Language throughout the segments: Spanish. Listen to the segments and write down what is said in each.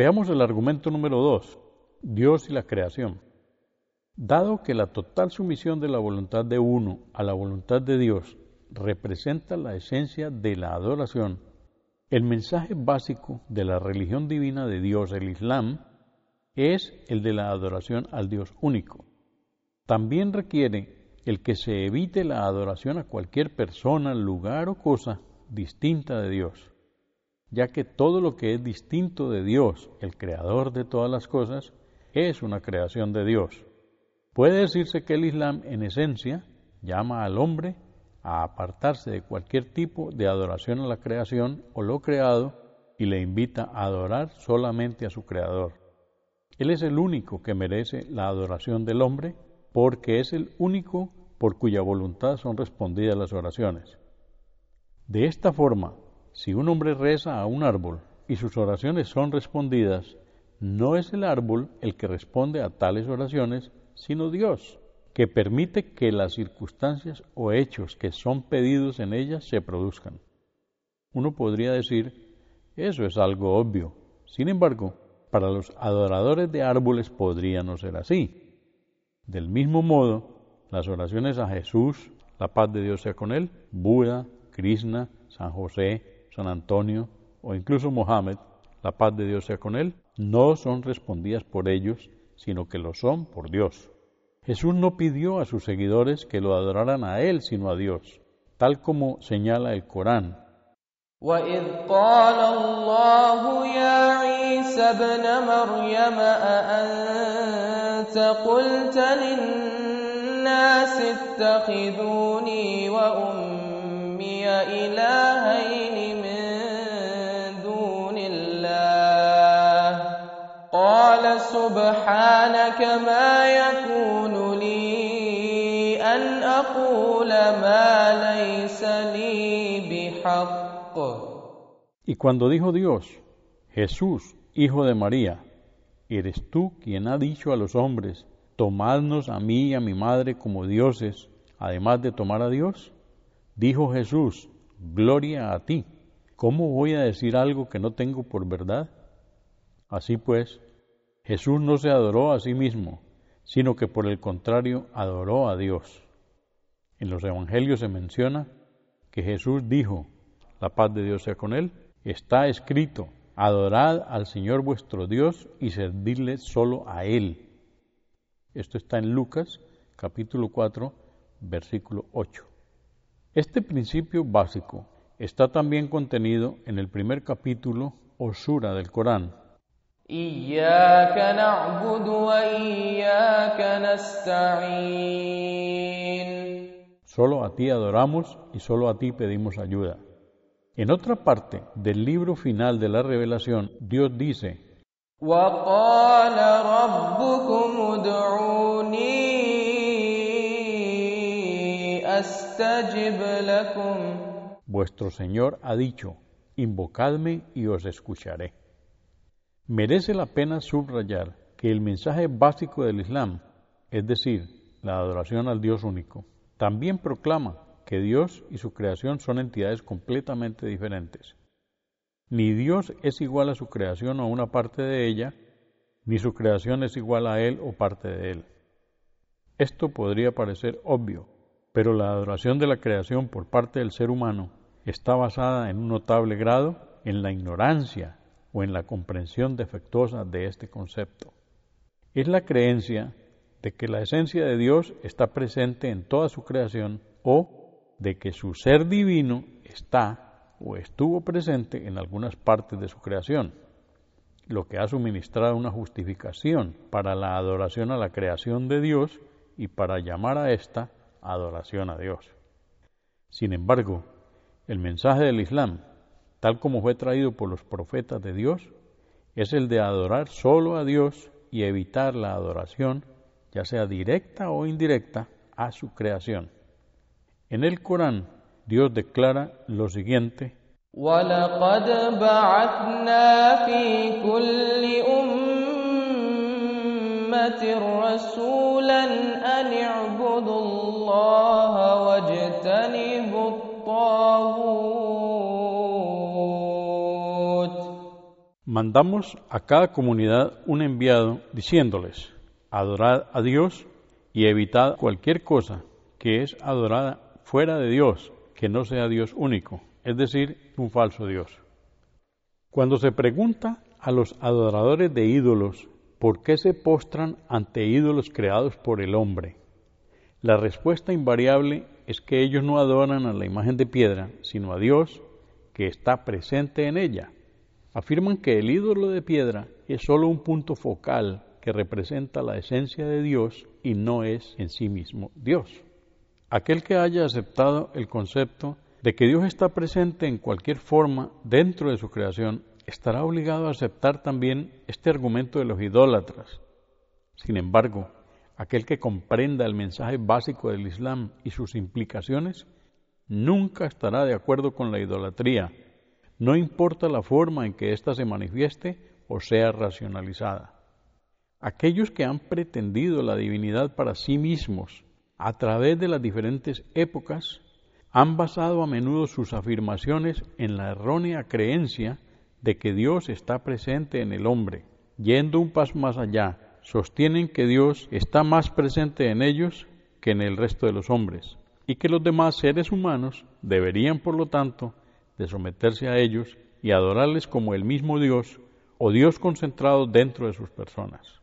Veamos el argumento número dos, Dios y la creación. Dado que la total sumisión de la voluntad de uno a la voluntad de Dios representa la esencia de la adoración, el mensaje básico de la religión divina de Dios, el Islam, es el de la adoración al Dios único. También requiere el que se evite la adoración a cualquier persona, lugar o cosa distinta de Dios, ya que todo lo que es distinto de Dios, el creador de todas las cosas, es una creación de Dios. Puede decirse que el Islam en esencia llama al hombre a apartarse de cualquier tipo de adoración a la creación o lo creado y le invita a adorar solamente a su creador. Él es el único que merece la adoración del hombre porque es el único por cuya voluntad son respondidas las oraciones. De esta forma, si un hombre reza a un árbol y sus oraciones son respondidas, no es el árbol el que responde a tales oraciones, sino Dios, que permite que las circunstancias o hechos que son pedidos en ellas se produzcan. Uno podría decir, eso es algo obvio. Sin embargo, para los adoradores de árboles podría no ser así. Del mismo modo, las oraciones a Jesús, la paz de Dios sea con él, Buda, Krishna, San José, San Antonio o incluso Mohammed, la paz de Dios sea con él, no son respondidas por ellos, sino que lo son por Dios. Jesús no pidió a sus seguidores que lo adoraran a Él, sino a Dios, tal como señala el Corán. الناس اتخذوني وأمي سبحانك ما يكون لي أن أقول ما ليس لي بحق Y cuando dijo Dios, Jesús, hijo de María, ¿eres tú quien ha dicho a los hombres, tomadnos a mí y a mi madre como dioses, además de tomar a Dios? Dijo Jesús, Gloria a ti. ¿Cómo voy a decir algo que no tengo por verdad? Así pues, Jesús no se adoró a sí mismo, sino que por el contrario adoró a Dios. En los Evangelios se menciona que Jesús dijo, la paz de Dios sea con él, está escrito, adorad al Señor vuestro Dios y servidle solo a Él. Esto está en Lucas capítulo 4, versículo 8. Este principio básico está también contenido en el primer capítulo o sura del Corán. Solo a ti adoramos y solo a ti pedimos ayuda. En otra parte del libro final de la revelación, Dios dice, وقال ربكم ادعوني استجب لكم Vuestro Señor ha dicho, invocadme y os escucharé. Merece la pena subrayar que el mensaje básico del Islam, es decir, la adoración al Dios único, también proclama que Dios y su creación son entidades completamente diferentes ni Dios es igual a su creación o a una parte de ella, ni su creación es igual a Él o parte de Él. Esto podría parecer obvio, pero la adoración de la creación por parte del ser humano está basada en un notable grado en la ignorancia o en la comprensión defectuosa de este concepto. Es la creencia de que la esencia de Dios está presente en toda su creación o de que su ser divino está o estuvo presente en algunas partes de su creación, lo que ha suministrado una justificación para la adoración a la creación de Dios y para llamar a esta adoración a Dios. Sin embargo, el mensaje del Islam, tal como fue traído por los profetas de Dios, es el de adorar solo a Dios y evitar la adoración, ya sea directa o indirecta, a su creación. En el Corán, Dios declara lo siguiente. ولقد بعثنا في كل أمة رسولا أن Mandamos a cada comunidad un enviado diciéndoles, adorad a Dios y evitad cualquier cosa que es adorada fuera de Dios, que no sea Dios único, es decir, un falso Dios. Cuando se pregunta a los adoradores de ídolos por qué se postran ante ídolos creados por el hombre, la respuesta invariable es que ellos no adoran a la imagen de piedra, sino a Dios que está presente en ella. Afirman que el ídolo de piedra es sólo un punto focal que representa la esencia de Dios y no es en sí mismo Dios. Aquel que haya aceptado el concepto de que Dios está presente en cualquier forma dentro de su creación, estará obligado a aceptar también este argumento de los idólatras. Sin embargo, aquel que comprenda el mensaje básico del Islam y sus implicaciones, nunca estará de acuerdo con la idolatría, no importa la forma en que ésta se manifieste o sea racionalizada. Aquellos que han pretendido la divinidad para sí mismos a través de las diferentes épocas han basado a menudo sus afirmaciones en la errónea creencia de que Dios está presente en el hombre. Yendo un paso más allá, sostienen que Dios está más presente en ellos que en el resto de los hombres, y que los demás seres humanos deberían, por lo tanto, de someterse a ellos y adorarles como el mismo Dios o Dios concentrado dentro de sus personas.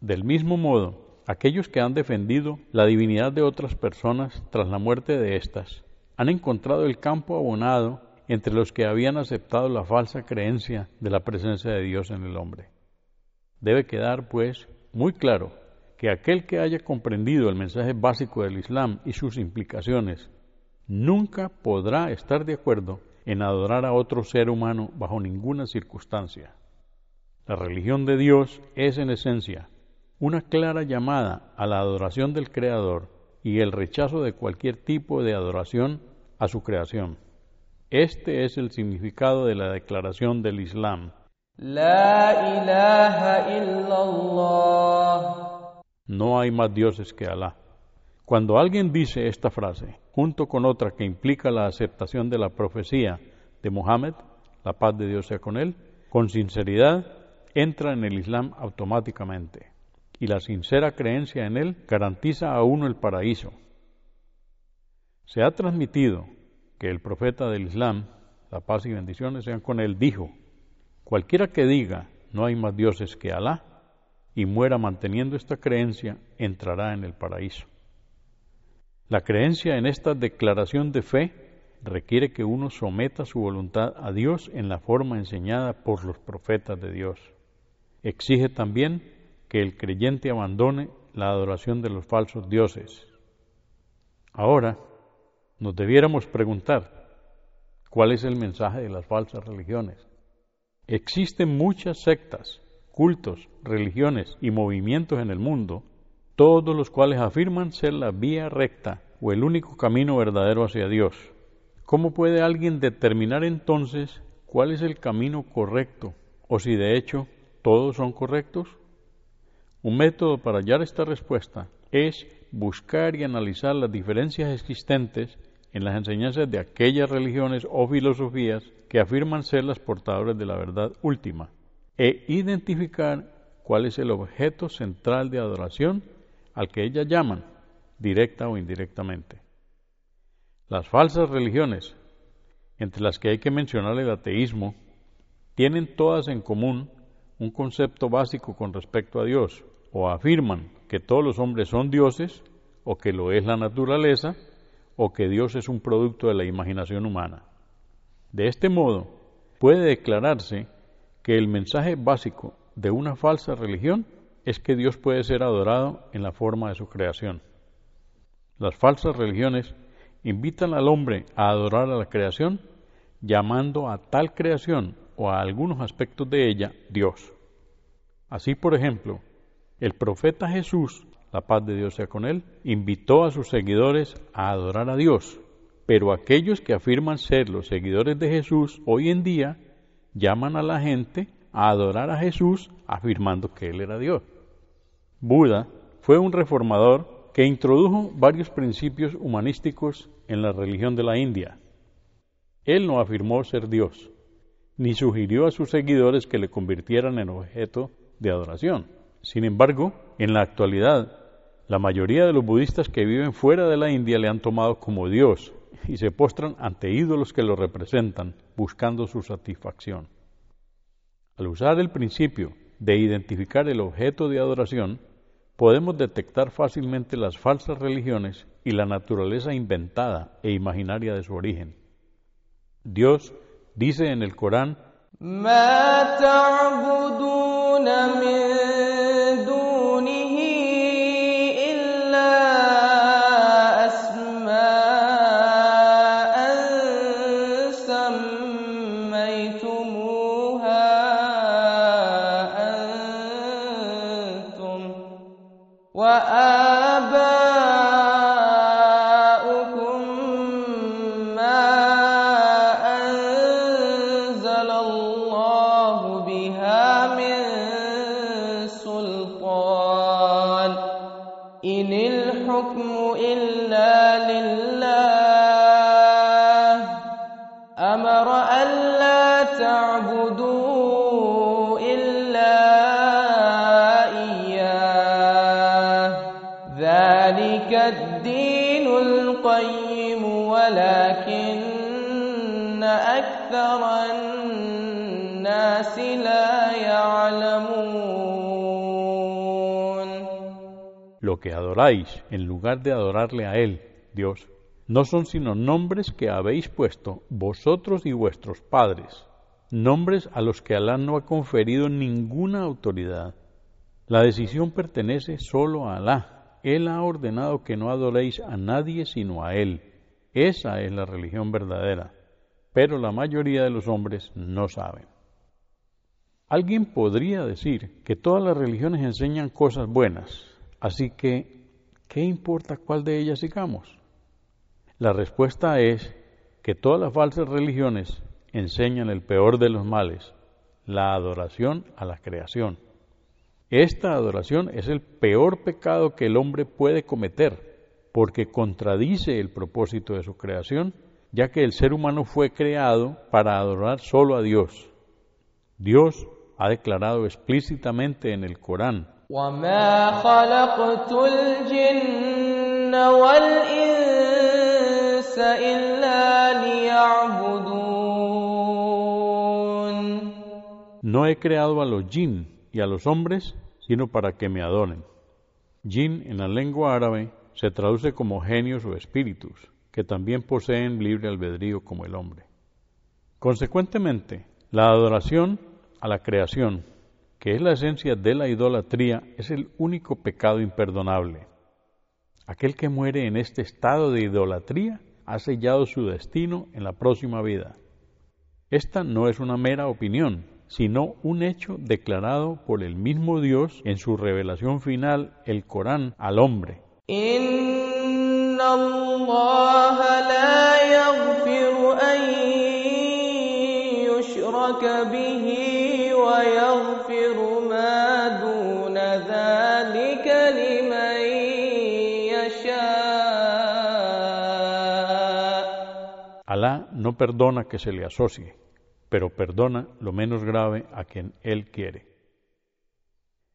Del mismo modo, aquellos que han defendido la divinidad de otras personas tras la muerte de éstas han encontrado el campo abonado entre los que habían aceptado la falsa creencia de la presencia de Dios en el hombre. Debe quedar, pues, muy claro que aquel que haya comprendido el mensaje básico del Islam y sus implicaciones nunca podrá estar de acuerdo en adorar a otro ser humano bajo ninguna circunstancia. La religión de Dios es en esencia una clara llamada a la adoración del Creador y el rechazo de cualquier tipo de adoración a su creación. Este es el significado de la declaración del Islam. La ilaha illallah. No hay más dioses que Alá. Cuando alguien dice esta frase, junto con otra que implica la aceptación de la profecía de Mohammed, la paz de Dios sea con él, con sinceridad entra en el Islam automáticamente y la sincera creencia en él garantiza a uno el paraíso. Se ha transmitido que el profeta del Islam, la paz y bendiciones sean con él, dijo, cualquiera que diga no hay más dioses que Alá y muera manteniendo esta creencia, entrará en el paraíso. La creencia en esta declaración de fe requiere que uno someta su voluntad a Dios en la forma enseñada por los profetas de Dios. Exige también que el creyente abandone la adoración de los falsos dioses. Ahora, nos debiéramos preguntar, ¿cuál es el mensaje de las falsas religiones? Existen muchas sectas, cultos, religiones y movimientos en el mundo, todos los cuales afirman ser la vía recta o el único camino verdadero hacia Dios. ¿Cómo puede alguien determinar entonces cuál es el camino correcto o si de hecho todos son correctos? Un método para hallar esta respuesta es buscar y analizar las diferencias existentes en las enseñanzas de aquellas religiones o filosofías que afirman ser las portadoras de la verdad última e identificar cuál es el objeto central de adoración al que ellas llaman, directa o indirectamente. Las falsas religiones, entre las que hay que mencionar el ateísmo, tienen todas en común un concepto básico con respecto a Dios, o afirman que todos los hombres son dioses, o que lo es la naturaleza, o que Dios es un producto de la imaginación humana. De este modo, puede declararse que el mensaje básico de una falsa religión es que Dios puede ser adorado en la forma de su creación. Las falsas religiones invitan al hombre a adorar a la creación llamando a tal creación o a algunos aspectos de ella Dios. Así, por ejemplo, el profeta Jesús, la paz de Dios sea con él, invitó a sus seguidores a adorar a Dios, pero aquellos que afirman ser los seguidores de Jesús hoy en día llaman a la gente a adorar a Jesús afirmando que Él era Dios. Buda fue un reformador que introdujo varios principios humanísticos en la religión de la India. Él no afirmó ser Dios, ni sugirió a sus seguidores que le convirtieran en objeto de adoración. Sin embargo, en la actualidad, la mayoría de los budistas que viven fuera de la India le han tomado como Dios y se postran ante ídolos que lo representan, buscando su satisfacción. Al usar el principio de identificar el objeto de adoración, podemos detectar fácilmente las falsas religiones y la naturaleza inventada e imaginaria de su origen. Dios dice en el Corán, وآباؤكم ما أنزل الله بها من سلطان. إن الحكم إلا لله. أمر ألا تعبدون que adoráis en lugar de adorarle a Él, Dios, no son sino nombres que habéis puesto vosotros y vuestros padres, nombres a los que Alá no ha conferido ninguna autoridad. La decisión pertenece solo a Alá. Él ha ordenado que no adoréis a nadie sino a Él. Esa es la religión verdadera, pero la mayoría de los hombres no saben. Alguien podría decir que todas las religiones enseñan cosas buenas, así que, ¿qué importa cuál de ellas sigamos? La respuesta es que todas las falsas religiones enseñan el peor de los males, la adoración a la creación. Esta adoración es el peor pecado que el hombre puede cometer porque contradice el propósito de su creación, ya que el ser humano fue creado para adorar solo a Dios. Dios ha declarado explícitamente en el Corán, No he creado a los jinn y a los hombres, sino para que me adoren. Jinn en la lengua árabe se traduce como genios o espíritus, que también poseen libre albedrío como el hombre. Consecuentemente, la adoración a la creación, que es la esencia de la idolatría, es el único pecado imperdonable. Aquel que muere en este estado de idolatría ha sellado su destino en la próxima vida. Esta no es una mera opinión, sino un hecho declarado por el mismo Dios en su revelación final, el Corán, al hombre. Inna Allah. No perdona que se le asocie, pero perdona lo menos grave a quien Él quiere.